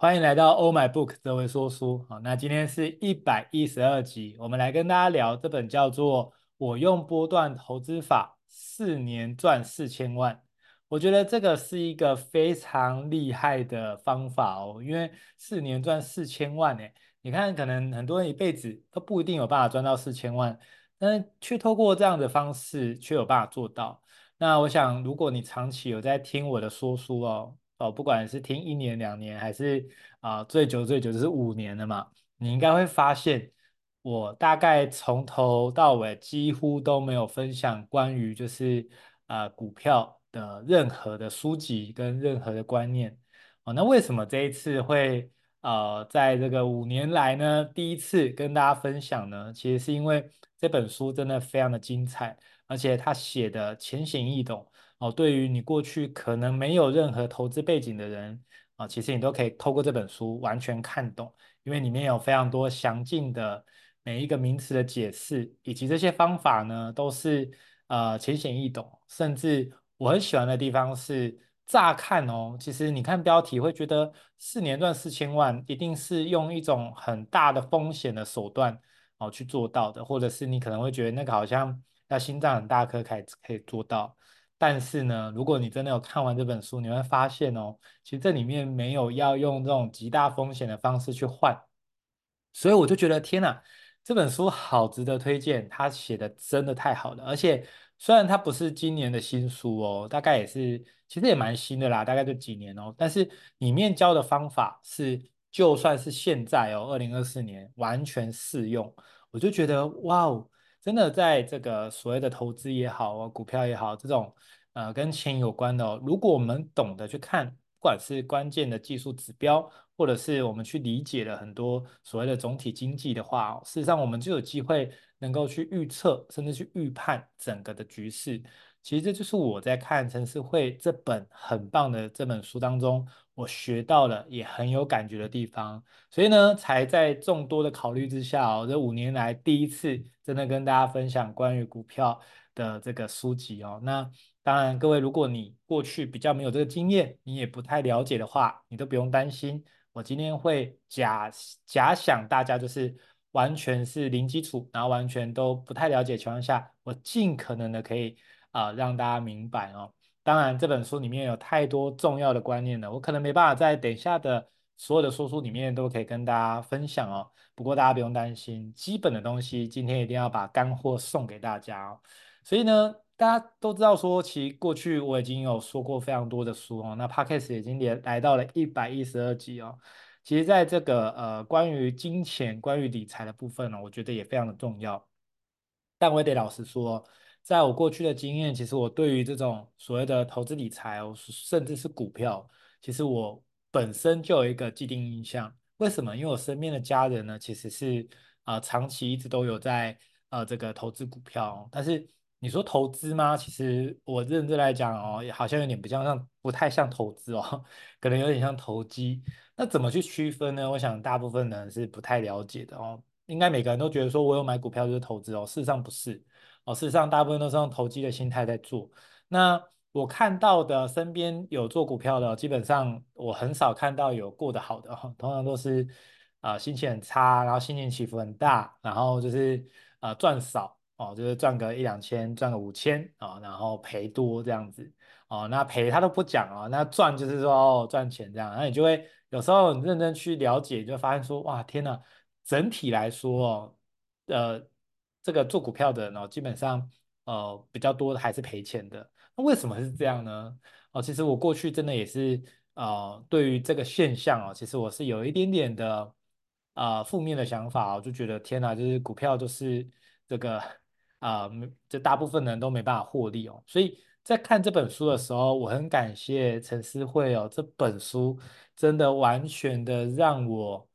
欢迎来到 Oh My Book 这位说书。好，那今天是一百一十二集，我们来跟大家聊这本叫做《我用波段投资法四年赚四千万》。我觉得这个是一个非常厉害的方法哦，因为四年赚四千万，诶，你看，可能很多人一辈子都不一定有办法赚到四千万，但是却透过这样的方式，却有办法做到。那我想，如果你长期有在听我的说书哦。哦，不管是听一年两年，还是啊、最久最久就是五年的嘛，你应该会发现，我大概从头到尾几乎都没有分享关于就是啊、股票的任何的书籍跟任何的观念。哦，那为什么这一次会呃在这个五年来呢，第一次跟大家分享呢？其实是因为这本书真的非常的精彩，而且他写的浅显易懂。哦，对于你过去可能没有任何投资背景的人啊，其实你都可以透过这本书完全看懂，因为里面有非常多详尽的每一个名词的解释，以及这些方法呢都是呃浅显易懂，甚至我很喜欢的地方是乍看哦，其实你看标题会觉得四年赚四千万，一定是用一种很大的风险的手段哦去做到的，或者是你可能会觉得那个好像要心脏很大颗才可以做到。但是呢，如果你真的有看完这本书，你会发现哦，其实这里面没有要用这种极大风险的方式去换，所以我就觉得天哪，这本书好值得推荐，它写的真的太好了。而且虽然它不是今年的新书哦，大概也是其实也蛮新的啦，大概就几年哦，但是里面教的方法是就算是现在哦，二零二四年完全适用，我就觉得哇哦。真的在这个所谓的投资也好，股票也好，这种呃跟钱有关的哦，如果我们懂得去看，不管是关键的技术指标，或者是我们去理解了很多所谓的总体经济的话，事实上我们就有机会能够去预测，甚至去预判整个的局势。其实这就是我在看《城市会》这本很棒的这本书当中，我学到了也很有感觉的地方，所以呢，才在众多的考虑之下哦，这五年来第一次真的跟大家分享关于股票的这个书籍哦。那当然，各位如果你过去比较没有这个经验，你也不太了解的话，你都不用担心。我今天会假假想大家就是完全是零基础，然后完全都不太了解的情况下，我尽可能的可以。啊、让大家明白哦。当然，这本书里面有太多重要的观念了，我可能没办法在等下的所有的说书里面都可以跟大家分享哦。不过大家不用担心，基本的东西今天一定要把干货送给大家哦。所以呢，大家都知道说，其实过去我已经有说过非常多的书哦。那 Podcast 已经连来到了一百一十二集哦。其实，在这个呃关于金钱、关于理财的部分呢，我觉得也非常的重要。但我也得老实说。在我过去的经验，其实我对于这种所谓的投资理财哦，甚至是股票，其实我本身就有一个既定印象。为什么？因为我身边的家人呢，其实是啊、长期一直都有在呃这个投资股票。但是你说投资吗？其实我认真来讲哦，也好像有点不像，像不太像投资哦，可能有点像投机。那怎么去区分呢？我想大部分人是不太了解的哦。应该每个人都觉得说我有买股票就是投资哦，事实上不是。哦，事实上，大部分都是用投机的心态在做。那我看到的身边有做股票的，基本上我很少看到有过得好的，通常都是啊、呃、心情很差，然后心情起伏很大，然后就是啊、呃、赚少哦，就是赚个一两千，赚个五千啊，然后赔多这样子哦。那赔他都不讲哦，那赚就是说哦赚钱这样，那你就会有时候很认真去了解，就发现说哇天呐，整体来说哦，呃。这个做股票的人哦，基本上呃比较多的还是赔钱的。那为什么是这样呢？哦，其实我过去真的也是呃对于这个现象哦，其实我是有一点点的呃负面的想法哦，就觉得天哪，就是股票就是这个啊，这、大部分人都没办法获利哦。所以在看这本书的时候，我很感谢陈思慧哦，这本书真的完全的让我。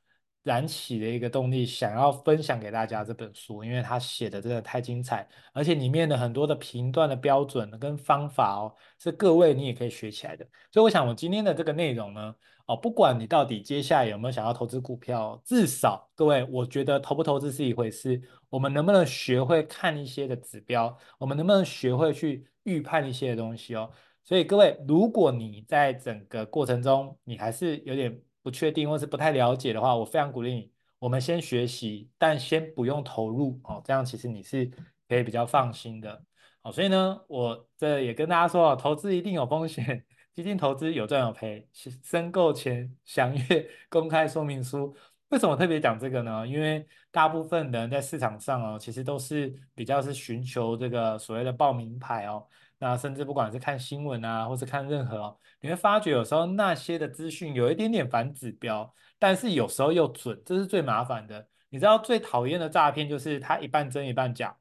燃起的一个动力，想要分享给大家这本书，因为他写的真的太精彩，而且里面的很多的评断的标准跟方法哦，是各位你也可以学起来的。所以我想，我今天的这个内容呢，哦，不管你到底接下来有没有想要投资股票，至少各位，我觉得投不投资是一回事，我们能不能学会看一些的指标，我们能不能学会去预判一些的东西哦。所以各位，如果你在整个过程中，你还是有点。不确定或是不太了解的话，我非常鼓励你，我们先学习，但先不用投入哦，这样其实你是可以比较放心的。好，所以呢，我这也跟大家说啊，投资一定有风险，基金投资有赚有赔，申购前详阅公开说明书。为什么特别讲这个呢？因为大部分的人在市场上哦，其实都是比较是寻求这个所谓的报名牌哦。那甚至不管是看新闻啊，或是看任何哦，你会发觉有时候那些的资讯有一点点反指标，但是有时候又准，这是最麻烦的。你知道最讨厌的诈骗就是它一半真一半假。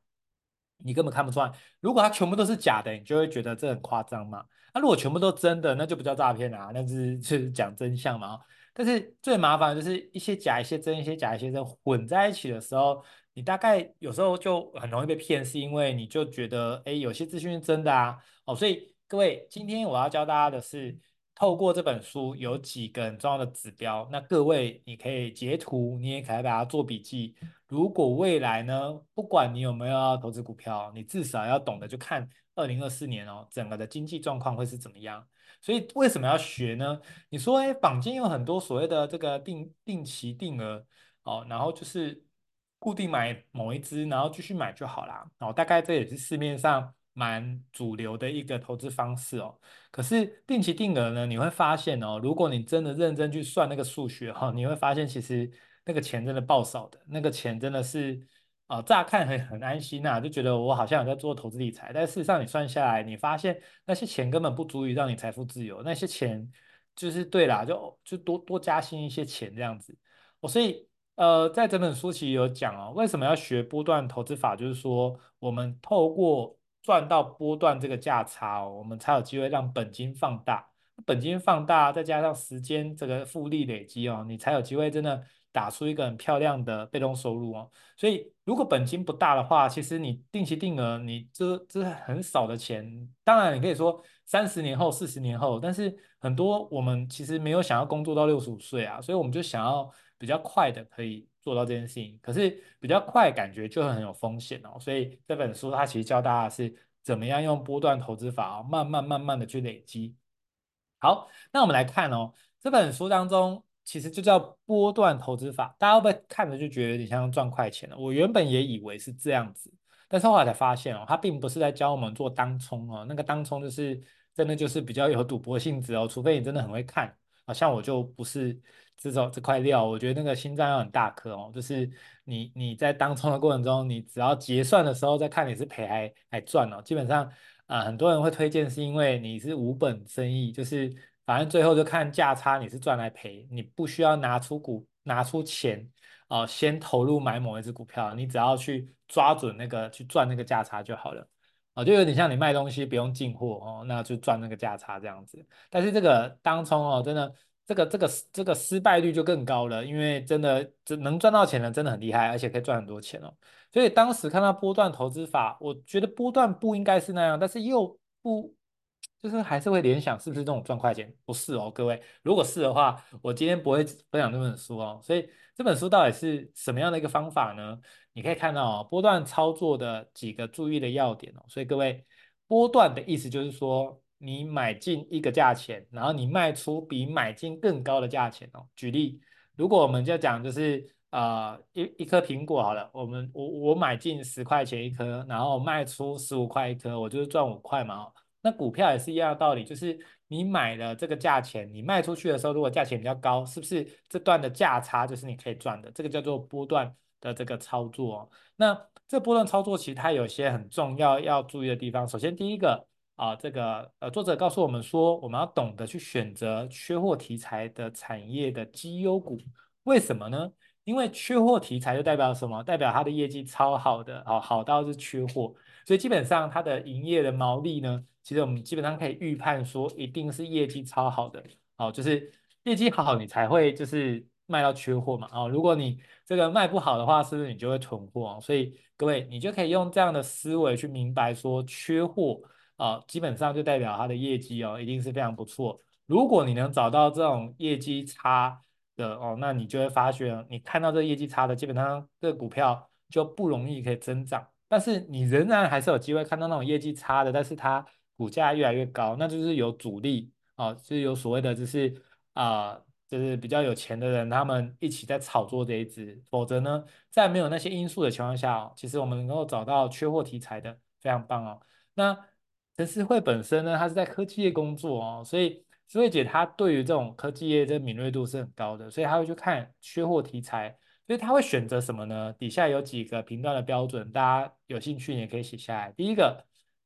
你根本看不出来，如果它全部都是假的，你就会觉得这很夸张嘛。那、如果全部都真的，那就不叫诈骗啊，那是就是讲真相嘛。但是最麻烦的就是一些假一些真，一些假一些真混在一起的时候，你大概有时候就很容易被骗，是因为你就觉得哎，有些资讯是真的啊。哦，所以各位，今天我要教大家的是，透过这本书有几个很重要的指标，那各位你可以截图，你也可以把它做笔记。如果未来呢，不管你有没有投资股票，你至少要懂得就看二零二四年哦，整个的经济状况会是怎么样。所以为什么要学呢？你说，哎，坊间有很多所谓的这个定定期定额哦，然后就是固定买某一支，然后继续买就好啦。哦，大概这也是市面上蛮主流的一个投资方式哦。可是定期定额呢，你会发现哦，如果你真的认真去算那个数学哈，你会发现其实。那个钱真的爆少的，那个钱真的是啊、乍看很很安心呐、啊，就觉得我好像有在做投资理财，但事实上你算下来，你发现那些钱根本不足以让你财富自由，那些钱就是对啦，就就多多加薪一些钱这样子。我、所以呃，在整本书其实有讲哦，为什么要学波段投资法，就是说我们透过赚到波段这个价差哦，我们才有机会让本金放大，本金放大再加上时间这个复利累积哦，你才有机会真的。打出一个很漂亮的被动收入哦，所以如果本金不大的话，其实你定期定额，你这这很少的钱。当然，你可以说三十年后、四十年后，但是很多我们其实没有想要工作到六十五岁啊，所以我们就想要比较快的可以做到这件事情。可是比较快感觉就很有风险哦，所以这本书它其实教大家是怎么样用波段投资法哦，慢慢慢慢的去累积。好，那我们来看哦，这本书当中。其实就叫波段投资法，大家会不会看着就觉得有点像赚快钱了？我原本也以为是这样子，但是后来才发现哦，它并不是在教我们做当冲哦，那个当冲就是真的就是比较有赌博性质哦，除非你真的很会看啊，像我就不是这种这块料，我觉得那个心脏要很大颗哦，就是你你在当冲的过程中，你只要结算的时候再看你是赔还还赚哦，基本上啊，很多人会推荐是因为你是无本生意，就是。反正最后就看价差，你是赚来赔，你不需要拿出股拿出钱哦、先投入买某一只股票，你只要去抓准那个去赚那个价差就好了哦、就有点像你卖东西不用进货哦，那就赚那个价差这样子。但是这个当冲哦，真的这个这个这个失败率就更高了，因为真的这能赚到钱的真的很厉害，而且可以赚很多钱哦。所以当时看到波段投资法，我觉得波段不应该是那样，但是又不。就是还是会联想是不是这种赚快钱？不是哦，各位，如果是的话，我今天不会分享这本书哦。所以这本书到底是什么样的一个方法呢？你可以看到哦，波段操作的几个注意的要点哦。所以各位，波段的意思就是说，你买进一个价钱，然后你卖出比买进更高的价钱哦。举例，如果我们就讲就是呃一一颗苹果好了，我们我我买进十块钱一颗，然后卖出十五块一颗，我就是赚五块嘛。那股票也是一样的道理，就是你买了这个价钱，你卖出去的时候，如果价钱比较高，是不是这段的价差就是你可以赚的？这个叫做波段的这个操作。那这波段操作其实它有些很重要要注意的地方。首先第一个啊，这个呃作者告诉我们说，我们要懂得去选择缺货题材的产业的绩优股。为什么呢？因为缺货题材就代表什么？代表它的业绩超好的哦，好到是缺货，所以基本上它的营业的毛利呢？其实我们基本上可以预判说，一定是业绩超好的，哦，就是业绩好，你才会就是卖到缺货嘛，哦，如果你这个卖不好的话，是不是你就会囤货？所以各位，你就可以用这样的思维去明白说，缺货啊，基本上就代表它的业绩哦，一定是非常不错。如果你能找到这种业绩差的哦，那你就会发觉，你看到这业绩差的，基本上这股票就不容易可以增长。但是你仍然还是有机会看到那种业绩差的，但是它。股价越来越高，那就是有主力哦，就是有所谓的，就是啊、就是比较有钱的人，他们一起在炒作这一支。否则呢，在没有那些因素的情况下，其实我们能够找到缺货题材的，非常棒哦。那陈思慧本身呢，他是在科技业工作哦，所以思慧姐她对于这种科技业的敏锐度是很高的，所以她会去看缺货题材。所以她会选择什么呢？底下有几个评断的标准，大家有兴趣也可以写下来。第一个，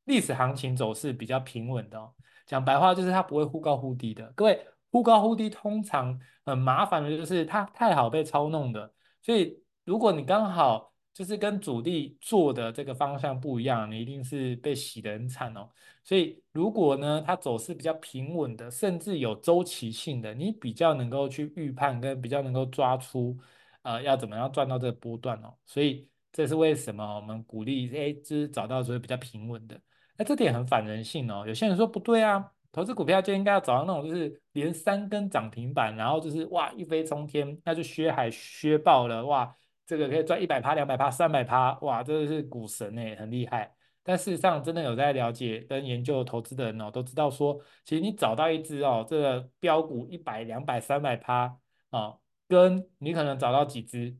历史行情走势比较平稳的哦，讲白话就是它不会忽高忽低的。各位，忽高忽低通常很麻烦的就是它太好被操弄的。所以如果你刚好就是跟主力做的这个方向不一样，你一定是被洗得很惨哦。所以如果呢，它走势比较平稳的，甚至有周期性的，你比较能够去预判跟比较能够抓出。呃，要怎么样赚到这个波段哦？所以这是为什么我们鼓励哎，就是找到所谓比较平稳的。那这点很反人性哦。有些人说不对啊，投资股票就应该要找到那种就是连三根涨停板，然后就是哇一飞冲天，那就削海削爆了哇，这个可以赚一百趴、两百趴、三百趴，哇，这个是股神哎，很厉害。但事实上，真的有在了解跟研究投资的人哦，都知道说，其实你找到一只哦，这个标股一百、两百、三百趴啊。跟你可能找到几只，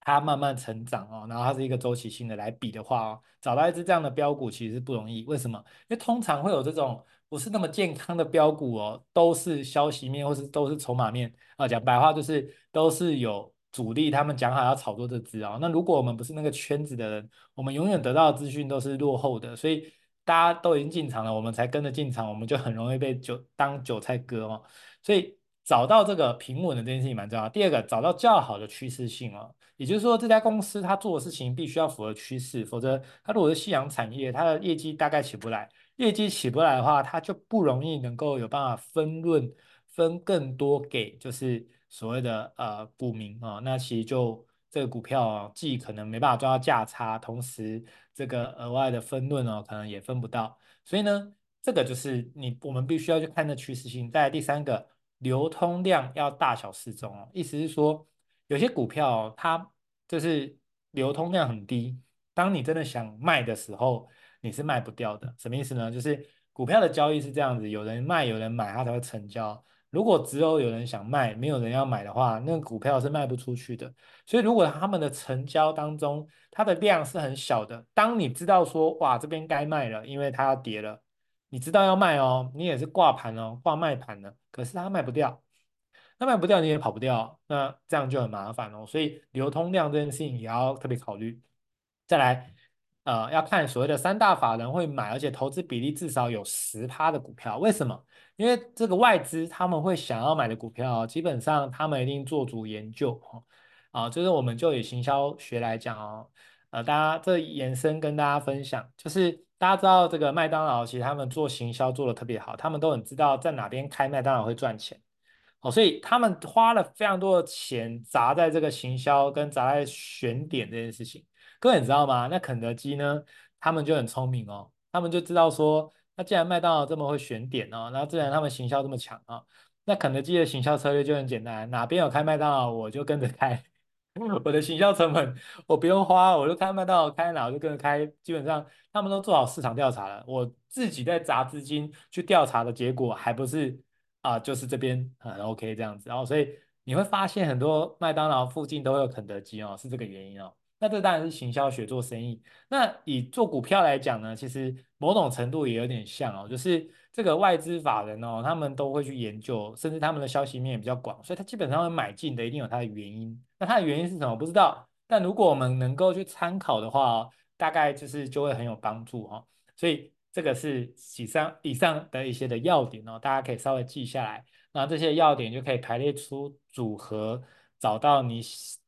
它慢慢成长哦，然后它是一个周期性的来比的话哦，找到一只这样的标股其实是不容易。为什么？因为通常会有这种不是那么健康的标股哦，都是消息面或是都是筹码面啊。讲白话就是都是有主力他们讲好要炒作这只哦。那如果我们不是那个圈子的人，我们永远得到的资讯都是落后的，所以大家都已经进场了，我们才跟着进场，我们就很容易被韭当韭菜割哦。所以。找到这个平稳的这件事情蛮重要。第二个，找到较好的趋势性哦，也就是说，这家公司它做的事情必须要符合趋势，否则它如果是夕阳产业，它的业绩大概起不来。业绩起不来的话，它就不容易能够有办法分润分更多给就是所谓的呃股民哦。那其实就这个股票哦，既可能没办法赚到价差，同时这个额外的分润哦，可能也分不到。所以呢，这个就是你我们必须要去看的趋势性。再来第三个。流通量要大小适中哦，意思是说，有些股票，它就是流通量很低，当你真的想卖的时候，你是卖不掉的。什么意思呢？就是股票的交易是这样子，有人卖，有人买，它才会成交。如果只有有人想卖，没有人要买的话，那个股票是卖不出去的。所以，如果他们的成交当中，它的量是很小的，当你知道说，哇，这边该卖了，因为它要跌了。你知道要卖哦，你也是挂盘哦，挂卖盘的，可是它卖不掉，那卖不掉你也跑不掉，那这样就很麻烦哦。所以流通量这件事情也要特别考虑。再来，呃，要看所谓的三大法人会买，而且投资比例至少有十趴的股票，为什么？因为这个外资他们会想要买的股票，基本上他们一定做足研究哦。啊，就是我们就以行销学来讲哦，呃，大家这延伸跟大家分享就是。大家知道这个麦当劳，其实他们做行销做得特别好，他们都很知道在哪边开麦当劳会赚钱，哦，所以他们花了非常多的钱砸在这个行销跟砸在选点这件事情。各位你知道吗？那肯德基呢，他们就很聪明哦，他们就知道说，那既然麦当劳这么会选点哦，然后自然他们行销这么强啊，那肯德基的行销策略就很简单，哪边有开麦当劳，我就跟着开。我的行销成本我不用花，我就开麦当劳开哪我就跟着开，基本上他们都做好市场调查了，我自己在砸资金去调查的结果还不是啊、就是这边很 OK 这样子，然后所以你会发现很多麦当劳附近都有肯德基哦，是这个原因哦。那这当然是行销学做生意。那以做股票来讲呢，其实某种程度也有点像哦，就是这个外资法人哦，他们都会去研究，甚至他们的消息面也比较广，所以他基本上会买进的一定有它的原因。那它的原因是什么？不知道。但如果我们能够去参考的话哦，大概就是就会很有帮助哈。所以这个是以上以上的一些的要点哦，大家可以稍微记下来。那这些要点就可以排列出组合，找到你。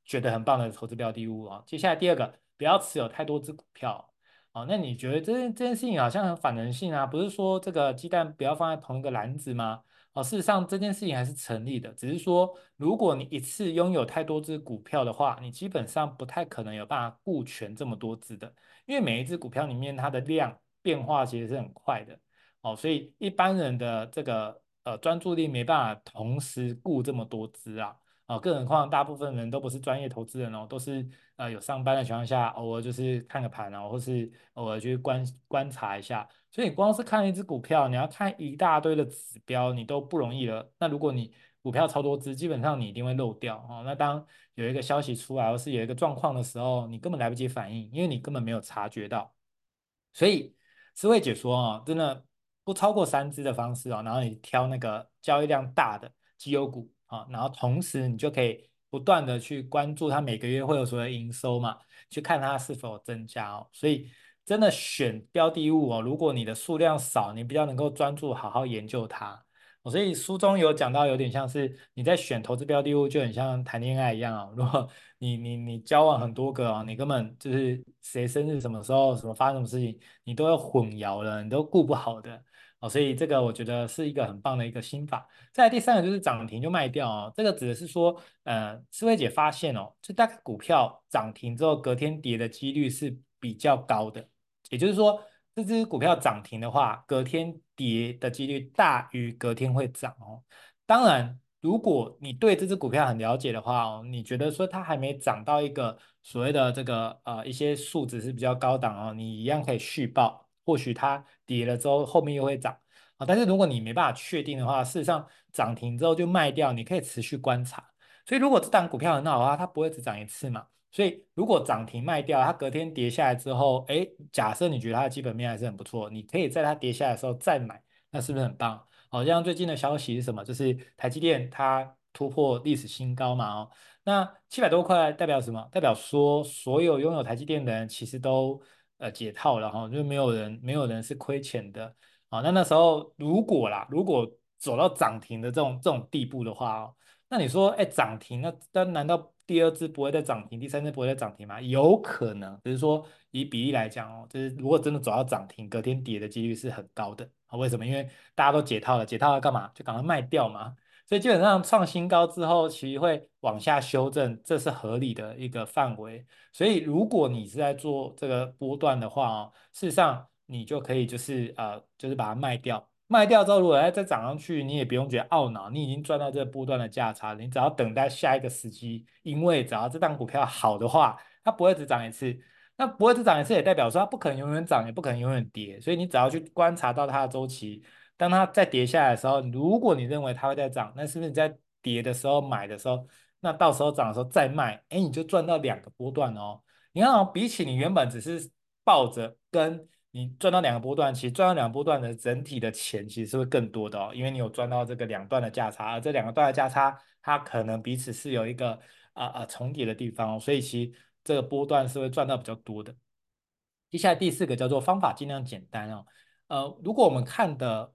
觉得很棒的投资标的物啊，接下来第二个，不要持有太多只股票哦。那你觉得这件这件事情好像很反人性啊？不是说这个鸡蛋不要放在同一个篮子吗？哦，事实上这件事情还是成立的，只是说如果你一次拥有太多只股票的话，你基本上不太可能有办法顾全这么多只的，因为每一只股票里面它的量变化其实是很快的哦，所以一般人的这个呃专注力没办法同时顾这么多只啊。哦，更何况大部分人都不是专业投资人哦，都是呃有上班的情况下，偶尔就是看个盘哦，或是偶尔去观观察一下。所以你光是看一只股票，你要看一大堆的指标，你都不容易了。那如果你股票超多只，基本上你一定会漏掉哦。那当有一个消息出来，或是有一个状况的时候，你根本来不及反应，因为你根本没有察觉到。所以思维解说啊，真的不超过三只的方式哦，然后你挑那个交易量大的绩优股啊，然后同时你就可以不断的去关注它每个月会有所的营收嘛，去看它是否增加哦。所以真的选标的物哦，如果你的数量少，你比较能够专注好好研究它。所以书中有讲到，有点像是你在选投资标的物，就很像谈恋爱一样啊。如果你你你交往很多个啊，你根本就是谁生日什么时候什么发生什么事情，你都要混淆了，你都顾不好的哦。所以这个我觉得是一个很棒的一个心法。再来第三个就是涨停就卖掉哦，这个指的是说，呃，思维姐发现哦，就大概股票涨停之后隔天跌的几率是比较高的，也就是说。这只股票涨停的话，隔天跌的几率大于隔天会涨哦。当然，如果你对这只股票很了解的话哦，你觉得说它还没涨到一个所谓的这个呃一些数值是比较高档哦，你一样可以续报，或许它跌了之后后面又会涨啊。但是如果你没办法确定的话，事实上涨停之后就卖掉，你可以持续观察。所以如果这档股票很好的话，它不会只涨一次嘛。所以，如果涨停卖掉，它隔天跌下来之后，哎，假设你觉得它的基本面还是很不错，你可以在它跌下来的时候再买，那是不是很棒？好像最近的消息是什么？就是台积电它突破历史新高嘛，哦，那七百多块代表什么？代表说所有拥有台积电的人其实都呃解套了哈，就没有人没有人是亏钱的啊。那那时候如果啦，如果走到涨停的这种这种地步的话哦，那你说，哎，涨停那那难道？第二支不会再涨停，第三支不会再涨停吗？有可能，只是说以比例来讲哦，就是如果真的走到涨停，隔天跌的几率是很高的啊。为什么？因为大家都解套了，解套了干嘛？就赶快卖掉嘛。所以基本上创新高之后，其实会往下修正，这是合理的一个范围。所以如果你是在做这个波段的话哦，事实上你就可以就是呃，就是把它卖掉。卖掉之后，如果再涨上去，你也不用觉得懊恼，你已经赚到这个波段的价差，你只要等待下一个时机，因为只要这档股票好的话，它不会只涨一次，那不会只涨一次也代表说它不可能永远涨，也不可能永远跌，所以你只要去观察到它的周期，当它再跌下来的时候，如果你认为它会再涨，那是不是你在跌的时候买的时候，那到时候涨的时候再卖，哎，你就赚到两个波段哦。你看哦，比起你原本只是抱着跟。你赚到两个波段，其实赚到两个波段的整体的钱其实是会更多的哦，因为你有赚到这个两段的价差，而这两个段的价差，它可能彼此是有一个啊啊、重叠的地方哦，所以其实这个波段是会赚到比较多的。接下来第四个叫做方法尽量简单哦，呃，如果我们看的。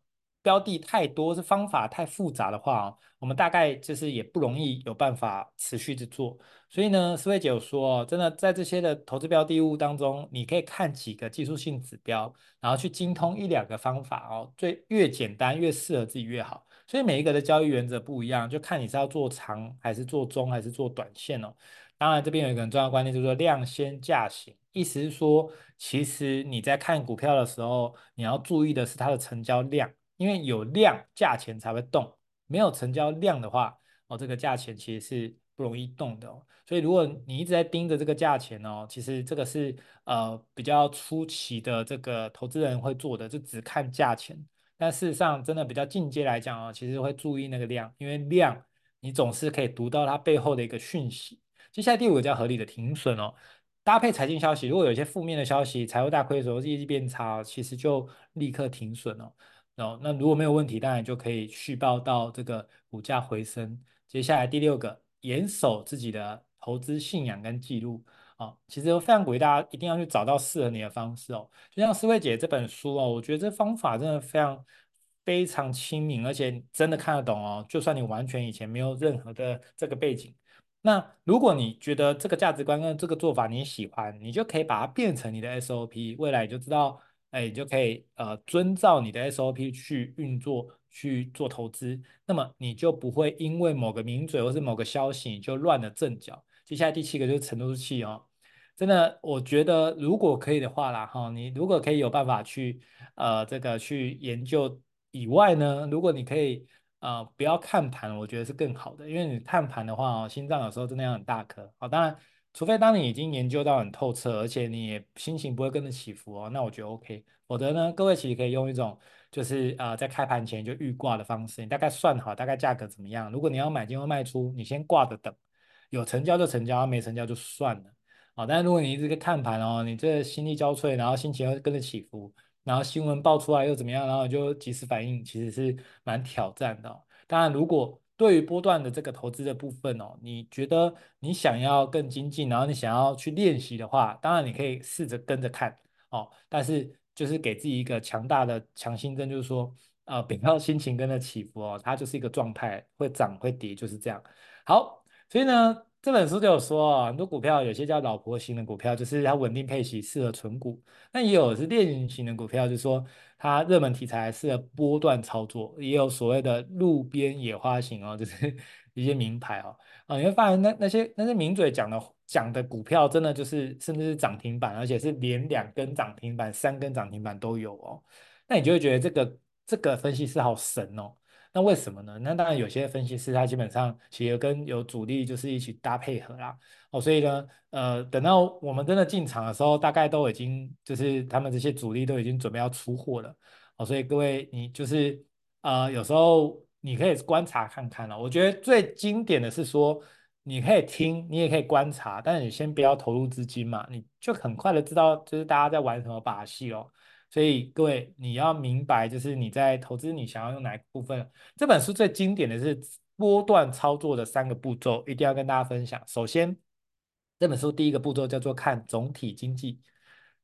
标的太多，是方法太复杂的话，我们大概就是也不容易有办法持续的做。所以呢，思维姐有说，真的在这些的投资标的物当中，你可以看几个技术性指标，然后去精通一两个方法哦，最越简单越适合自己越好。所以每一个的交易原则不一样，就看你是要做长还是做中还是做短线哦。当然，这边有一个很重要的观念，就是说量先价行，意思是说，其实你在看股票的时候，你要注意的是它的成交量。因为有量，价钱才会动。没有成交量的话，哦，这个价钱其实是不容易动的哦。所以如果你一直在盯着这个价钱哦，其实这个是呃比较初期的这个投资人会做的，就只看价钱。但事实上，真的比较进阶来讲哦，其实会注意那个量，因为量你总是可以读到它背后的一个讯息。接下来第五个叫合理的停损哦，搭配财经消息，如果有一些负面的消息，财务大亏的时候、业绩变差，其实就立刻停损哦。哦，那如果没有问题，当然就可以续报到这个股价回升。接下来第六个，严守自己的投资信仰跟记录。哦，其实非常鼓励大家一定要去找到适合你的方式哦。就像思慧姐这本书哦，我觉得这方法真的非常非常亲民，而且真的看得懂哦。就算你完全以前没有任何的这个背景，那如果你觉得这个价值观跟这个做法你喜欢，你就可以把它变成你的 SOP，未来你就知道。哎，你就可以呃遵照你的 SOP 去运作去做投资，那么你就不会因为某个名嘴或是某个消息你就乱了阵脚。接下来第七个就是沉住气哦，真的，我觉得如果可以的话啦哈，你如果可以有办法去呃这个去研究以外呢，如果你可以呃不要看盘，我觉得是更好的，因为你看盘的话哦，心脏有时候真的要很大颗。好，当然。除非当你已经研究到很透彻，而且你也心情不会跟着起伏哦，那我觉得 OK。否则呢，各位其实可以用一种就是呃在开盘前就预挂的方式，你大概算好大概价格怎么样。如果你要买进或卖出，你先挂着等，有成交就成交，没成交就算了。好，但如果你一直看盘哦，你这心力交瘁，然后心情又跟着起伏，然后新闻爆出来又怎么样，然后就及时反应，其实是蛮挑战的哦。当然，如果对于波段的这个投资的部分哦，你觉得你想要更精进，然后你想要去练习的话，当然你可以试着跟着看哦，但是就是给自己一个强大的强心针，就是说，呃，不要心情跟着起伏哦，它就是一个状态，会涨会跌就是这样。好，所以呢。这本书就有说啊，很多股票有些叫老婆型的股票，就是它稳定配息，适合存股；那也有是链型的股票，就是说它热门题材是波段操作；也有所谓的路边野花型哦，就是一些名牌哦。啊，你会发现那那些那些名嘴讲的讲的股票，真的就是甚至是涨停板，而且是连两根涨停板、三根涨停板都有哦。那你就会觉得这个这个分析师好神哦。那为什么呢？那当然有些分析师他基本上其实跟有主力就是一起搭配合啦，哦，所以呢，呃，等到我们真的进场的时候，大概都已经就是他们这些主力都已经准备要出货了，哦，所以各位你就是呃有时候你可以观察看看了。我觉得最经典的是说，你可以听，你也可以观察，但是你先不要投入资金嘛，你就很快的知道就是大家在玩什么把戏哦。所以各位，你要明白，就是你在投资，你想要用哪一部分？这本书最经典的是波段操作的三个步骤，一定要跟大家分享。首先，这本书第一个步骤叫做看总体经济。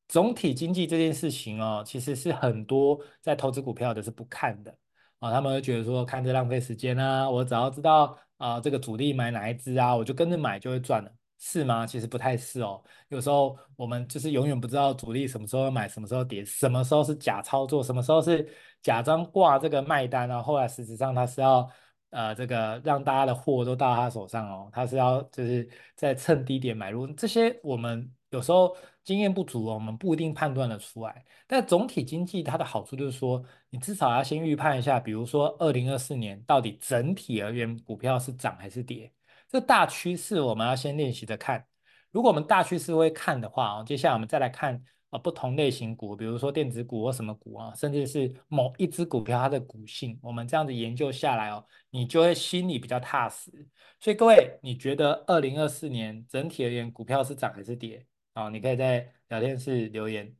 总体经济这件事情哦，其实是很多在投资股票的是不看的啊，他们会觉得说看着浪费时间啊，我只要知道啊这个主力买哪一只啊，我就跟着买就会赚了。是吗？其实不太是哦。有时候我们就是永远不知道主力什么时候买，什么时候跌，什么时候是假操作，什么时候是假装挂这个卖单啊。后来实质上他是要呃这个让大家的货都到他手上哦，他是要就是在趁低点买入。这些我们有时候经验不足哦，我们不一定判断得出来。但总体经济它的好处就是说，你至少要先预判一下，比如说二零二四年到底整体而言股票是涨还是跌。这大趋势我们要先练习着看。如果我们大趋势会看的话哦，接下来我们再来看啊不同类型股，比如说电子股或什么股啊，甚至是某一只股票它的股性，我们这样子研究下来哦，你就会心里比较踏实。所以各位，你觉得二零二四年整体而言股票是涨还是跌？啊，你可以在聊天室留言。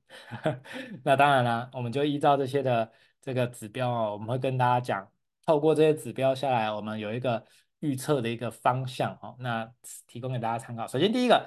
那当然了，我们就依照这些的这个指标哦，我们会跟大家讲，透过这些指标下来，我们有一个。预测的一个方向哦，那提供给大家参考。首先，第一个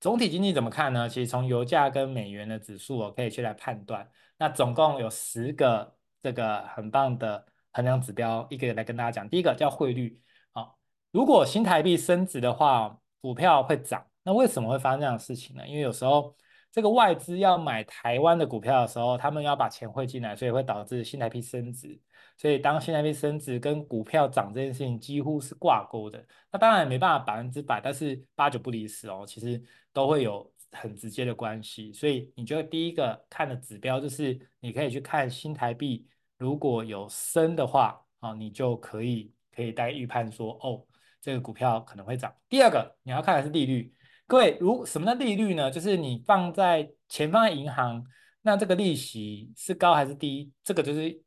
总体经济怎么看呢？其实从油价跟美元的指数哦，可以去来判断。那总共有十个这个很棒的衡量指标，一个来跟大家讲。第一个叫汇率，好，如果新台币升值的话，股票会涨。那为什么会发生这样的事情呢？因为有时候这个外资要买台湾的股票的时候，他们要把钱汇进来，所以会导致新台币升值。所以，当新台币升值跟股票涨这件事情几乎是挂钩的。那当然也没办法百分之百，但是八九不离十哦。其实都会有很直接的关系。所以，你就第一个看的指标就是，你可以去看新台币如果有升的话，啊，你就可以可以大概预判说，哦，这个股票可能会涨。第二个你要看的是利率。各位，如什么的利率呢？就是你放在钱放在银行，那这个利息是高还是低？这个就是。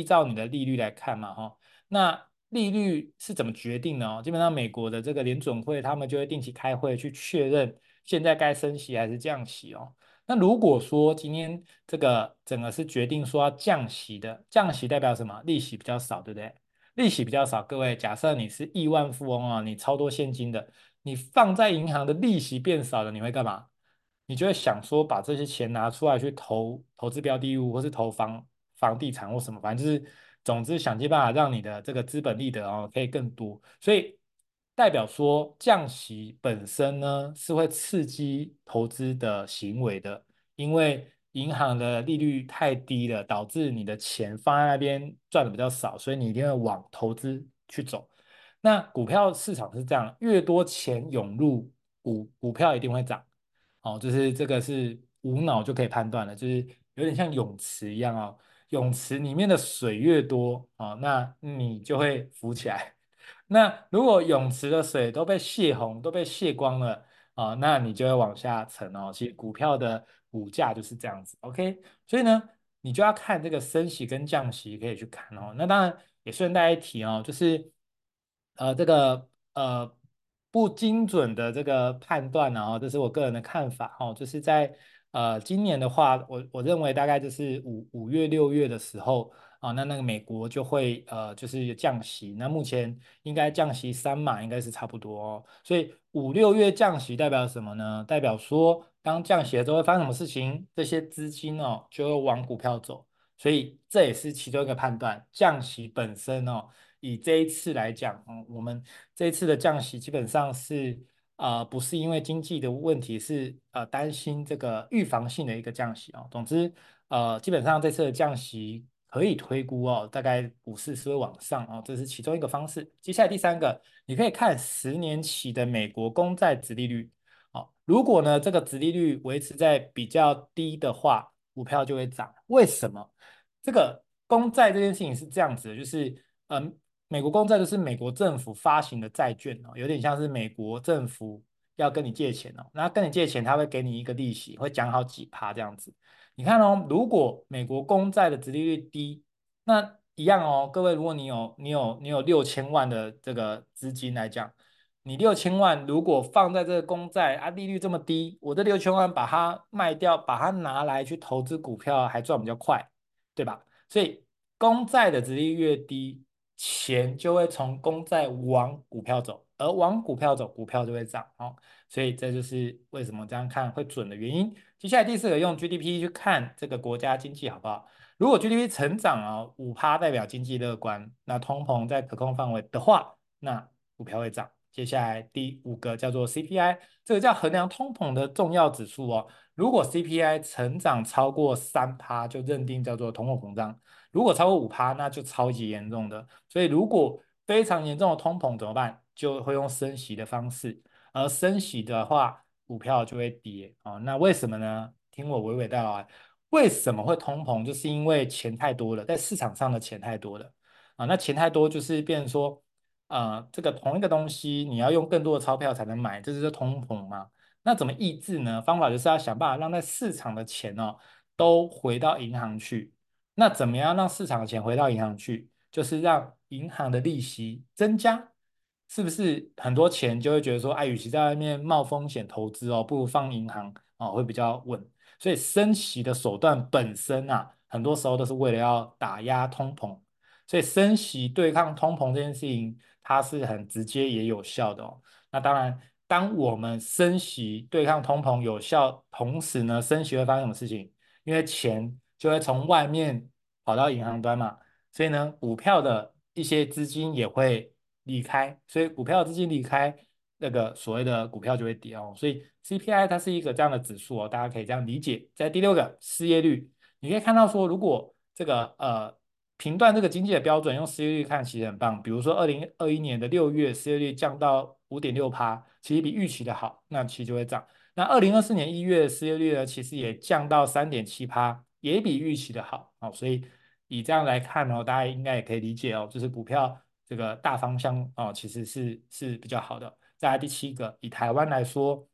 依照你的利率来看嘛，哈，那利率是怎么决定的哦？基本上美国的这个联准会，他们就会定期开会去确认现在该升息还是降息哦。那如果说今天这个整个是决定说要降息的，降息代表什么？利息比较少，对不对？利息比较少，各位假设你是亿万富翁啊，你超多现金的，你放在银行的利息变少了，你会干嘛？你就会想说把这些钱拿出来去投投资标的物，或是投房。房地产或什么，反正就是，总之想尽办法让你的这个资本利得哦可以更多，所以代表说降息本身呢是会刺激投资的行为的，因为银行的利率太低了，导致你的钱放在那边赚的比较少，所以你一定会往投资去走。那股票市场是这样，越多钱涌入股股票一定会涨，哦，就是这个是无脑就可以判断了，就是有点像泳池一样哦。泳池里面的水越多啊，那你就会浮起来。那如果泳池的水都被泄洪，都被泄光了啊，那你就会往下沉哦。其实股票的股价就是这样子，OK。所以呢，你就要看这个升息跟降息，可以去看哦。那当然也顺带一提哦，就是呃这个呃不精准的这个判断呢，哦，这是我个人的看法哦，就是在呃今年的话，我我认为大概就是五五月六月的时候。啊，那那个美国就会呃，就是降息。那目前应该降息三码，应该是差不多哦。所以五六月降息代表什么呢？代表说，当降息了之后会发生什么事情？这些资金哦，就会往股票走。所以这也是其中一个判断。降息本身哦，以这一次来讲，嗯，我们这一次的降息基本上是呃，不是因为经济的问题，是呃担心这个预防性的一个降息哦。总之，呃，基本上这次的降息。可以推估哦，大概股市是会往上哦，这是其中一个方式。接下来第三个，你可以看十年期的美国公债殖利率。哦，如果呢这个殖利率维持在比较低的话，股票就会涨。为什么？这个公债这件事情是这样子的，就是嗯、美国公债就是美国政府发行的债券哦，有点像是美国政府要跟你借钱哦，那跟你借钱，他会给你一个利息，会讲好几趴这样子。你看哦，如果美国公债的殖利率低，那一样哦。各位，如果你有你有你有六千万的这个资金来讲，你六千万如果放在这个公债啊，利率这么低，我这六千万把它卖掉，把它拿来去投资股票，还赚比较快，对吧？所以公债的殖利率越低，钱就会从公债往股票走，而往股票走，股票就会涨哦。所以这就是为什么这样看会准的原因。接下来第四个，用 GDP 去看这个国家经济好不好？如果 GDP 成长啊五趴代表经济乐观，那通膨在可控范围的话，那股票会涨。接下来第五个叫做 CPI，这个叫衡量通膨的重要指数哦。如果 CPI 成长超过三趴，就认定叫做通货膨胀；如果超过五趴，那就超级严重的。所以如果非常严重的通膨怎么办？就会用升息的方式，而升息的话。股票就会跌啊、哦，那为什么呢？听我娓娓道来，为什么会通膨？就是因为钱太多了，在市场上的钱太多了啊。那钱太多就是变成说，呃，这个同一个东西你要用更多的钞票才能买，这就是通膨嘛。那怎么抑制呢？方法就是要想办法让在市场的钱哦都回到银行去。那怎么样让市场的钱回到银行去？就是让银行的利息增加。是不是很多钱就会觉得说，哎，与其在外面冒风险投资哦，不如放银行哦，会比较稳。所以升息的手段本身啊，很多时候都是为了要打压通膨。所以升息对抗通膨这件事情，它是很直接也有效的哦。那当然，当我们升息对抗通膨有效，同时呢，升息会发生什么事情？因为钱就会从外面跑到银行端嘛，所以呢，股票的一些资金也会。离开，所以股票资金离开，那个所谓的股票就会跌哦。所以 CPI 它是一个这样的指数哦，大家可以这样理解。在第六个失业率，你可以看到说，如果这个呃评断这个经济的标准用失业率看，其实很棒。比如说二零二一年的六月失业率降到五点六趴，其实比预期的好，那其实就会涨。那二零二四年一月失业率呢，其实也降到三点七趴，也比预期的好哦。所以以这样来看哦，大家应该也可以理解哦，就是股票。这个大方向哦，其实是是比较好的。再来第七个，以台湾来说，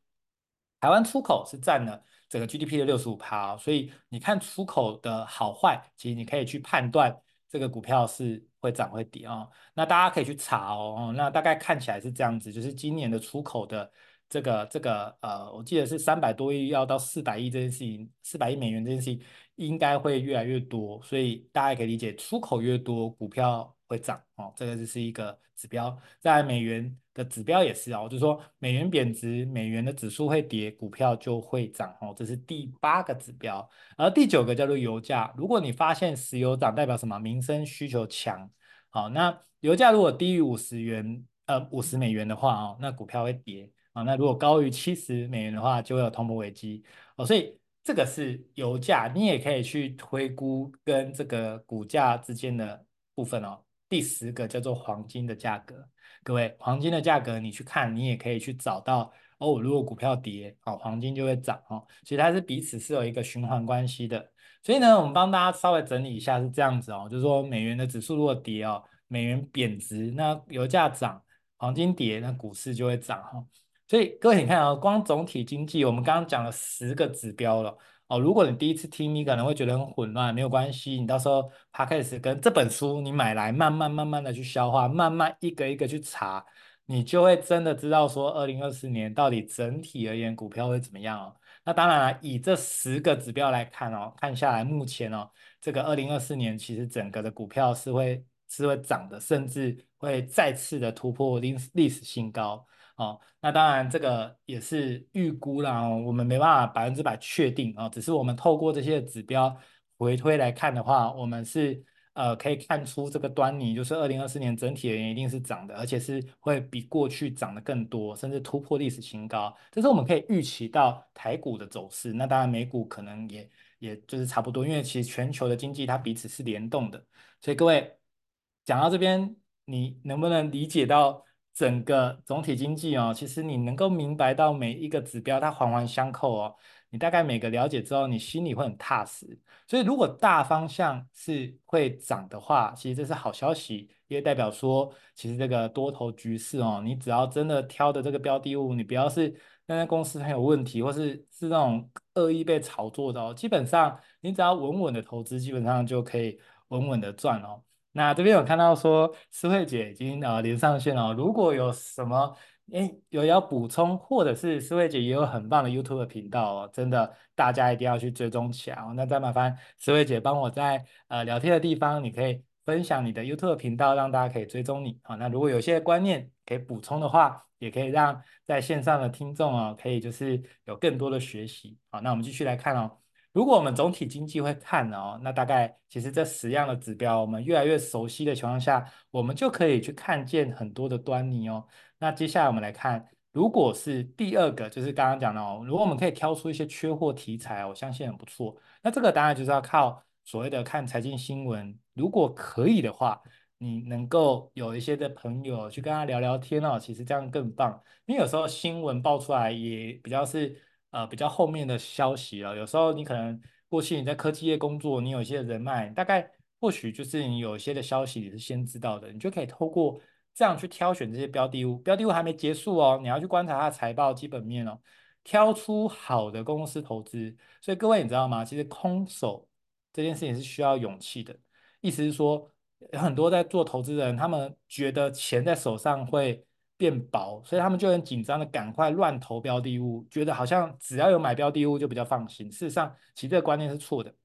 台湾出口是占了整个 GDP 的六十五趴，所以你看出口的好坏，其实你可以去判断这个股票是会涨会跌哦。那大家可以去查哦，那大概看起来是这样子，就是今年的出口的这个这个呃，我记得是三百多亿要到四百亿这件事情，四百亿美元这件事情应该会越来越多，所以大家可以理解，出口越多，股票。会涨哦，这个就是一个指标。在美元的指标也是哦，就是说美元贬值，美元的指数会跌，股票就会涨哦。这是第八个指标，而第九个叫做油价。如果你发现石油涨，代表什么？民生需求强。好，那油价如果低于五十元，呃，五十美元的话哦，那股票会跌啊。那如果高于七十美元的话，就会有通膨危机哦。所以这个是油价，你也可以去推估跟这个股价之间的部分哦。第十个叫做黄金的价格，各位，黄金的价格你去看，你也可以去找到哦。如果股票跌，哦，黄金就会涨哦。其实它是彼此是有一个循环关系的。所以呢，我们帮大家稍微整理一下是这样子哦，就是说美元的指数如果跌哦，美元贬值，那油价涨，黄金跌，那股市就会涨哈。所以各位你看啊，光总体经济，我们刚刚讲了十个指标了哦。如果你第一次听，你可能会觉得很混乱，没有关系，你到时候 Podcast 跟这本书你买来，慢慢慢慢的去消化，慢慢一个一个去查，你就会真的知道说，二零二四年到底整体而言股票会怎么样哦。那当然了，以这十个指标来看哦，看下来目前哦，这个二零二四年其实整个的股票是会是会涨的，甚至会再次的突破历历史新高。哦，那当然这个也是预估啦，我们没办法百分之百确定啊，只是我们透过这些指标回推来看的话，我们是呃可以看出这个端倪，就是二零二四年整体而言一定是涨的，而且是会比过去涨得更多，甚至突破历史新高，这是我们可以预期到台股的走势。那当然美股可能也也就是差不多，因为其实全球的经济它彼此是联动的，所以各位讲到这边，你能不能理解到？整个总体经济哦，其实你能够明白到每一个指标它环环相扣哦，你大概每个了解之后，你心里会很踏实。所以如果大方向是会涨的话，其实这是好消息，也代表说其实这个多头局势哦，你只要真的挑的这个标的物，你不要是那家公司很有问题，或是是那种恶意被炒作的哦，基本上你只要稳稳的投资，基本上就可以稳稳的赚哦。那这边有看到说，思慧姐已经呃连上线了。如果有什么诶有要补充，或者是思慧姐也有很棒的 YouTube 频道哦，真的大家一定要去追踪起来哦。那再麻烦思慧姐帮我在呃聊天的地方，你可以分享你的 YouTube 频道，让大家可以追踪你。好，那如果有些观念可以补充的话，也可以让在线上的听众哦，可以就是有更多的学习。好，那我们继续来看哦。如果我们总体经济会看哦，那大概其实这十样的指标，我们越来越熟悉的情况下，我们就可以去看见很多的端倪哦。那接下来我们来看，如果是第二个，就是刚刚讲的哦，如果我们可以挑出一些缺货题材，我相信很不错。那这个当然就是要靠所谓的看财经新闻，如果可以的话，你能够有一些的朋友去跟他聊聊天哦，其实这样更棒。因为有时候新闻爆出来也比较是。呃，比较后面的消息了。有时候你可能过去你在科技业工作，你有一些人脉，大概或许就是你有一些的消息你是先知道的，你就可以透过这样去挑选这些标的物。标的物还没结束哦，你要去观察它的财报基本面哦，挑出好的公司投资。所以各位你知道吗？其实空手这件事情是需要勇气的。意思是说，很多在做投资人，他们觉得钱在手上会。变薄，所以他们就很紧张的赶快乱投标的物，觉得好像只要有买标的物就比较放心。事实上，其实这个观念是错的。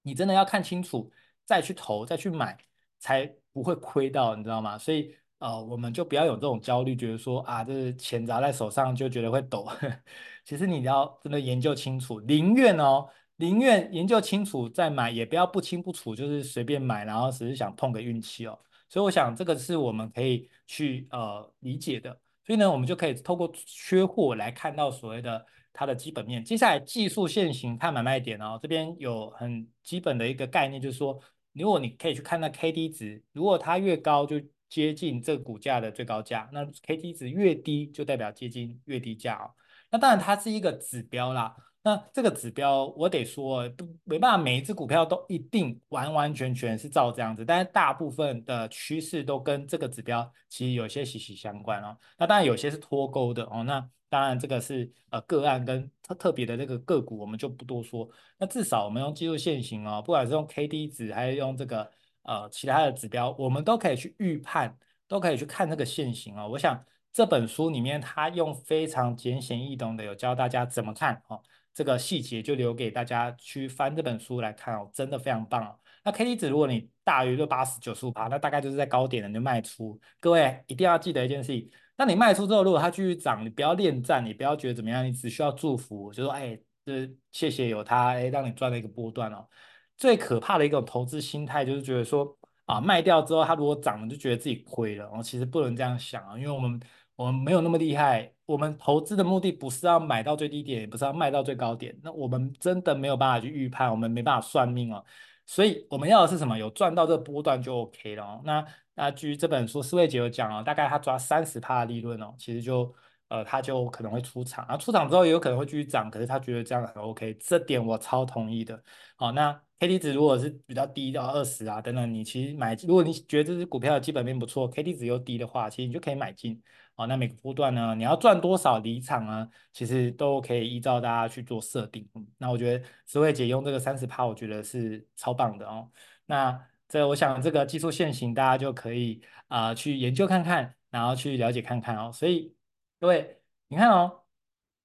你真的要看清楚再去投，再去买，才不会亏到，你知道吗？所以呃，我们就不要有这种焦虑，觉得说啊，这是钱砸在手上就觉得会抖。其实你要真的研究清楚，宁愿哦，宁愿研究清楚再买，也不要不清不楚，就是随便买，然后只是想碰个运气哦。所以我想这个是我们可以去呃理解的，所以呢，我们就可以透过缺货来看到所谓的它的基本面。接下来技术线型看买卖点哦，这边有很基本的一个概念，就是说，如果你可以去看那 K D 值，如果它越高就接近这股价的最高价，那 K D 值越低就代表接近越低价哦。那当然它是一个指标啦。那这个指标，我得说，没办法，每一只股票都一定完完全全是照这样子，但是大部分的趋势都跟这个指标其实有些息息相关哦。那当然有些是脱钩的哦。那当然这个是呃个案跟特特别的这个个股，我们就不多说。那至少我们用技术线型哦，不管是用 K D 值还是用这个呃其他的指标，我们都可以去预判，都可以去看这个线型哦。我想这本书里面它用非常简显易懂的有教大家怎么看哦。这个细节就留给大家去翻这本书来看哦，真的非常棒哦。那 K D 值如果你大于六八十九十五趴，那大概就是在高点了，你就卖出。各位一定要记得一件事情，那你卖出之后，如果它继续涨，你不要恋战，你不要觉得怎么样，你只需要祝福，就说哎，这谢谢有它，哎，让你赚了一个波段哦。最可怕的一种投资心态就是觉得说啊，卖掉之后它如果涨了，就觉得自己亏了。哦，其实不能这样想啊，因为我们。我们没有那么厉害，我们投资的目的不是要买到最低点，也不是要卖到最高点。那我们真的没有办法去预判，我们没办法算命哦。所以我们要的是什么？有赚到这个波段就 OK 了哦。那那据这本书思维姐有讲哦，大概他抓三十趴的利润哦，其实就呃，他就可能会出场，然后出场之后也有可能会继续涨，可是他觉得这样很 OK，这点我超同意的。好，那 KD 值如果是比较低到二十啊等等，你其实买，如果你觉得这支股票的基本面不错，KD 值又低的话，其实你就可以买进。好，那每个波段呢，你要赚多少离场呢，其实都可以依照大家去做设定。嗯，那我觉得思慧姐用这个三十趴，我觉得是超棒的哦。那这我想这个技术线型大家就可以啊，去研究看看，然后去了解看看哦。所以。各位，你看哦，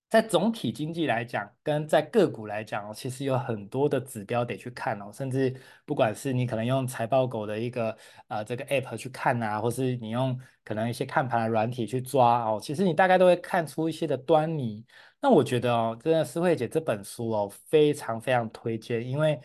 在总体经济来讲，跟在个股来讲哦，其实有很多的指标得去看哦。甚至不管是你可能用财报狗的一个呃这个 app 去看啊，或是你用可能一些看盘的软体去抓哦，其实你大概都会看出一些的端倪。那我觉得哦，真的思慧姐这本书哦，非常非常推荐，因为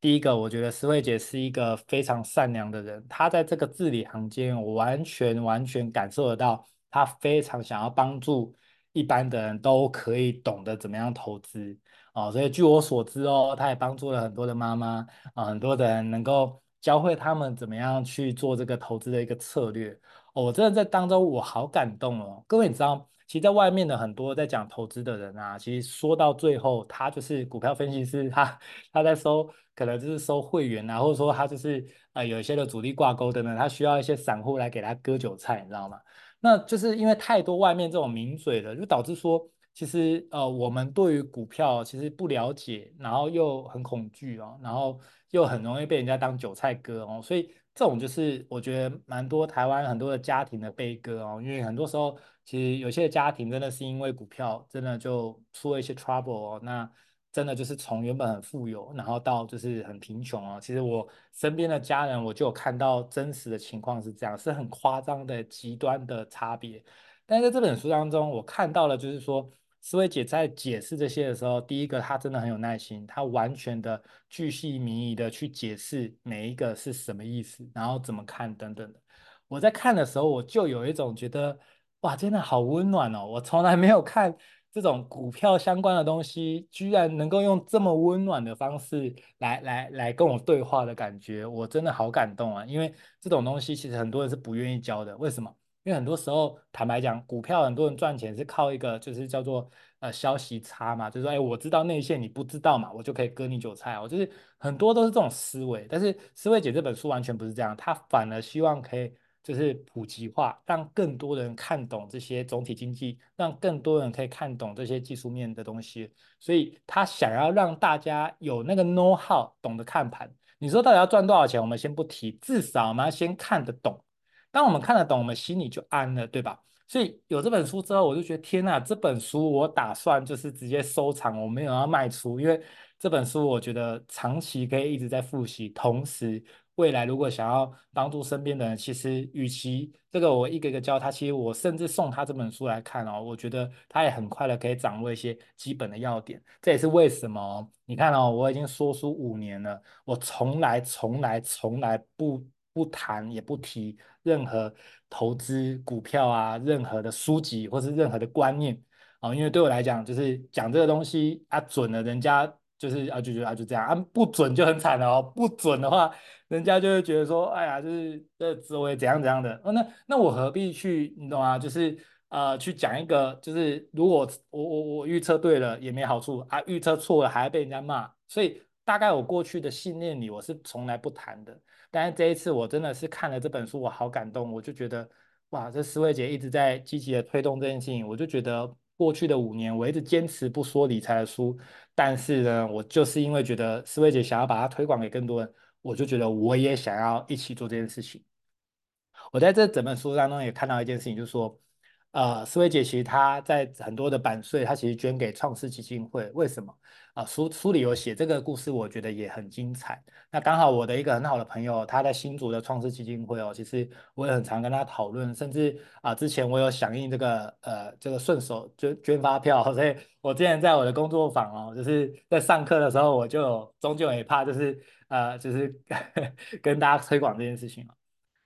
第一个，我觉得思慧姐是一个非常善良的人，她在这个字里行间，我完全完全感受得到。她非常想要帮助一般的人都可以懂得怎么样投资哦，所以据我所知哦，他也帮助了很多的妈妈啊，很多的人能够教会他们怎么样去做这个投资的一个策略哦。我真的在当中我好感动哦，各位你知道，其实在外面的很多在讲投资的人啊，其实说到最后，他就是股票分析师，他他在收可能就是收会员啊，或者说他就是呃有一些的主力挂钩的呢，他需要一些散户来给他割韭菜，你知道吗？那就是因为太多外面这种名嘴了，就导致说，其实呃，我们对于股票其实不了解，然后又很恐惧哦，然后又很容易被人家当韭菜割哦，所以这种就是我觉得蛮多台湾很多的家庭的悲歌哦，因为很多时候其实有些家庭真的是因为股票真的就出了一些 trouble 哦，那。真的就是从原本很富有，然后到就是很贫穷哦。其实我身边的家人，我就有看到真实的情况是这样，是很夸张的极端的差别。但在这本书当中，我看到了就是说，思维姐在解释这些的时候，第一个她真的很有耐心，她完全的巨细靡遗的去解释每一个是什么意思，然后怎么看等等的。我在看的时候，我就有一种觉得，哇，真的好温暖哦！我从来没有看。这种股票相关的东西，居然能够用这么温暖的方式来来来跟我对话的感觉，我真的好感动啊！因为这种东西其实很多人是不愿意教的，为什么？因为很多时候，坦白讲，股票很多人赚钱是靠一个就是叫做呃消息差嘛，就是说，哎，我知道内线你不知道嘛，我就可以割你韭菜哦，就是很多都是这种思维。但是思维姐这本书完全不是这样，她反而希望可以。就是普及化，让更多人看懂这些总体经济，让更多人可以看懂这些技术面的东西。所以他想要让大家有那个 know how，懂得看盘。你说到底要赚多少钱？我们先不提，至少我们要先看得懂。当我们看得懂，我们心里就安了，对吧？所以有这本书之后，我就觉得天呐，这本书我打算就是直接收藏，我没有要卖出，因为这本书我觉得长期可以一直在复习，同时。未来如果想要帮助身边的人，其实与其这个我一个一个教他，其实我甚至送他这本书来看哦，我觉得他也很快的可以掌握一些基本的要点。这也是为什么你看哦，我已经说书五年了，我从来从来从来不不谈也不提任何投资股票啊，任何的书籍或是任何的观念啊，因为对我来讲，就是讲这个东西啊准了，人家。就是啊，就觉得啊，就这样啊，不准就很惨了哦。不准的话，人家就会觉得说，哎呀，就是这职位怎样怎样的。哦，那那我何必去，你懂吗？就是呃，去讲一个，就是如果我我我预测对了也没好处啊，预测错了还要被人家骂。所以大概我过去的信念里，我是从来不谈的。但是这一次我真的是看了这本书，我好感动，我就觉得哇，这思慧姐一直在积极的推动这件事情，我就觉得。过去的五年，我一直坚持不说理财的书，但是呢，我就是因为觉得思慧姐想要把它推广给更多人，我就觉得我也想要一起做这件事情。我在这整本书当中也看到一件事情，就是说。呃，诗慧姐其实她在很多的版税，她其实捐给创世基金会。为什么？啊、书书里有写这个故事，我觉得也很精彩。那刚好我的一个很好的朋友，他在新竹的创世基金会哦，其实我也很常跟他讨论，甚至啊、之前我有响应这个呃这个顺手捐捐发票，所以我之前在我的工作坊哦，就是在上课的时候，我就终究也怕就是呃就是 跟大家推广这件事情。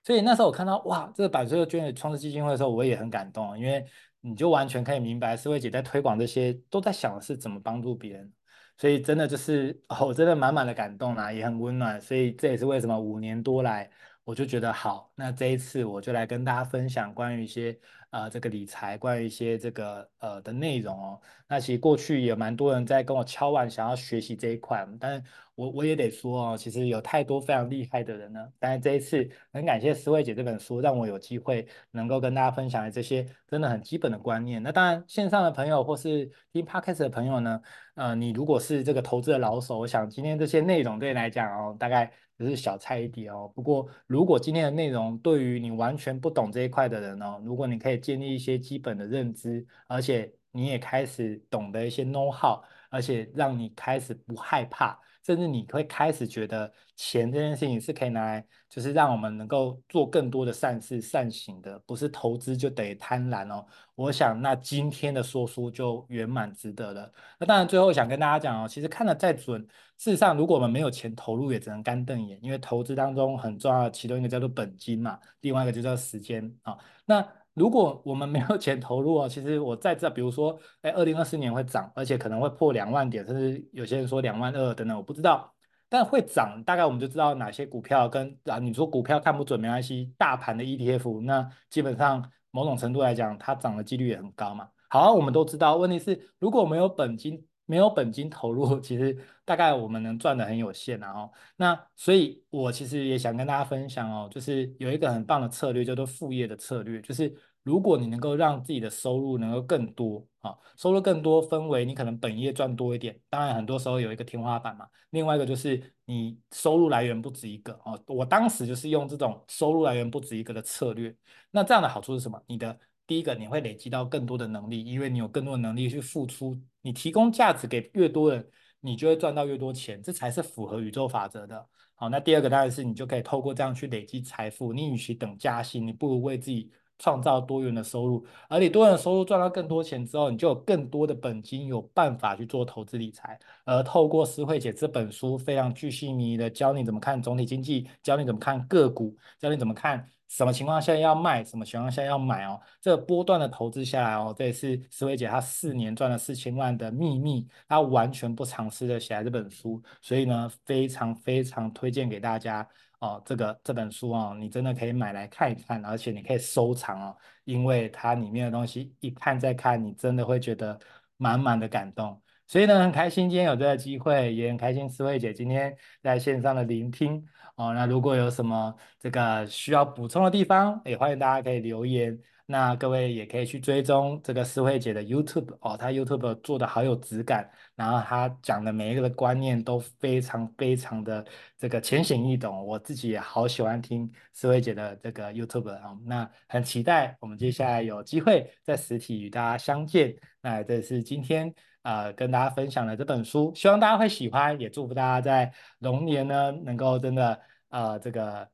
所以那时候我看到哇，这个百岁又捐给创世基金会的时候，我也很感动，因为你就完全可以明白思慧姐在推广这些，都在想的是怎么帮助别人。所以真的就是哦，真的满满的感动啊，也很温暖。所以这也是为什么五年多来，我就觉得好，那这一次我就来跟大家分享关于一些呃这个理财，关于一些这个呃的内容哦。那其实过去也蛮多人在跟我敲碗，想要学习这一块，但我我也得说哦，其实有太多非常厉害的人呢。但是这一次很感谢思慧姐这本书，让我有机会能够跟大家分享这些真的很基本的观念。那当然线上的朋友或是听 Podcast 的朋友呢，呃，你如果是这个投资的老手，我想今天这些内容对你来讲哦，大概。只是小菜一碟哦。不过，如果今天的内容对于你完全不懂这一块的人哦，如果你可以建立一些基本的认知，而且你也开始懂得一些 know how，而且让你开始不害怕。甚至你会开始觉得钱这件事情是可以拿来，就是让我们能够做更多的善事、善行的，不是投资就等于贪婪哦。我想那今天的说书就圆满值得了。那当然最后想跟大家讲哦，其实看得再准，事实上如果我们没有钱投入，也只能干瞪眼，因为投资当中很重要的其中一个叫做本金嘛，另外一个就叫时间啊。那如果我们没有钱投入哦，其实我在这，比如说，哎，二零二四年会涨，而且可能会破两万点，甚至有些人说两万二等等，我不知道，但会涨，大概我们就知道哪些股票跟啊，你说股票看不准没关系，大盘的 ETF，那基本上某种程度来讲，它涨的几率也很高嘛。好，我们都知道，问题是如果没有本金。没有本金投入，其实大概我们能赚的很有限啊。哦，那所以，我其实也想跟大家分享哦，就是有一个很棒的策略，叫做副业的策略。就是如果你能够让自己的收入能够更多啊，收入更多，分为你可能本业赚多一点，当然很多时候有一个天花板嘛。另外一个就是你收入来源不止一个哦。我当时就是用这种收入来源不止一个的策略。那这样的好处是什么？你的第一个，你会累积到更多的能力，因为你有更多的能力去付出，你提供价值给越多人，你就会赚到越多钱，这才是符合宇宙法则的。好，那第二个当然是你就可以透过这样去累积财富。你与其等加薪，你不如为自己。创造多元的收入，而你多元的收入赚到更多钱之后，你就有更多的本金，有办法去做投资理财。而透过思慧姐这本书，非常具细靡遗的教你怎么看总体经济，教你怎么看个股，教你怎么看什么情况下要卖，什么情况下要买哦。这个波段的投资下来哦，这也是思维姐她四年赚了四千万的秘密，她完全不尝试的写这本书，所以呢，非常非常推荐给大家。哦，这个这本书哦，你真的可以买来看一看，而且你可以收藏哦，因为它里面的东西一看再看，你真的会觉得满满的感动。所以呢，很开心今天有这个机会，也很开心思慧姐今天在线上的聆听哦。那如果有什么这个需要补充的地方，也欢迎大家可以留言。那各位也可以去追踪这个思慧姐的 YouTube 哦，她 YouTube 做的好有质感，然后她讲的每一个的观念都非常非常的这个浅显易懂，我自己也好喜欢听思慧姐的这个 YouTube 啊，那很期待我们接下来有机会在实体与大家相见。那这是今天呃跟大家分享了这本书，希望大家会喜欢，也祝福大家在龙年呢能够真的呃这个。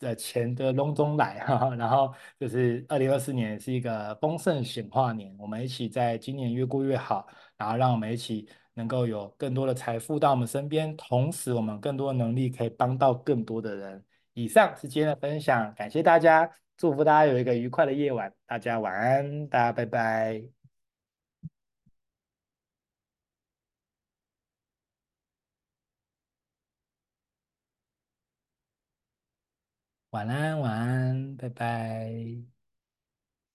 的钱的隆中来哈，然后就是二零二四年是一个丰盛显化年，我们一起在今年越过越好，然后让我们一起能够有更多的财富到我们身边，同时我们更多的能力可以帮到更多的人。以上是今天的分享，感谢大家，祝福大家有一个愉快的夜晚，大家晚安，大家拜拜。晚安，晚安，拜拜。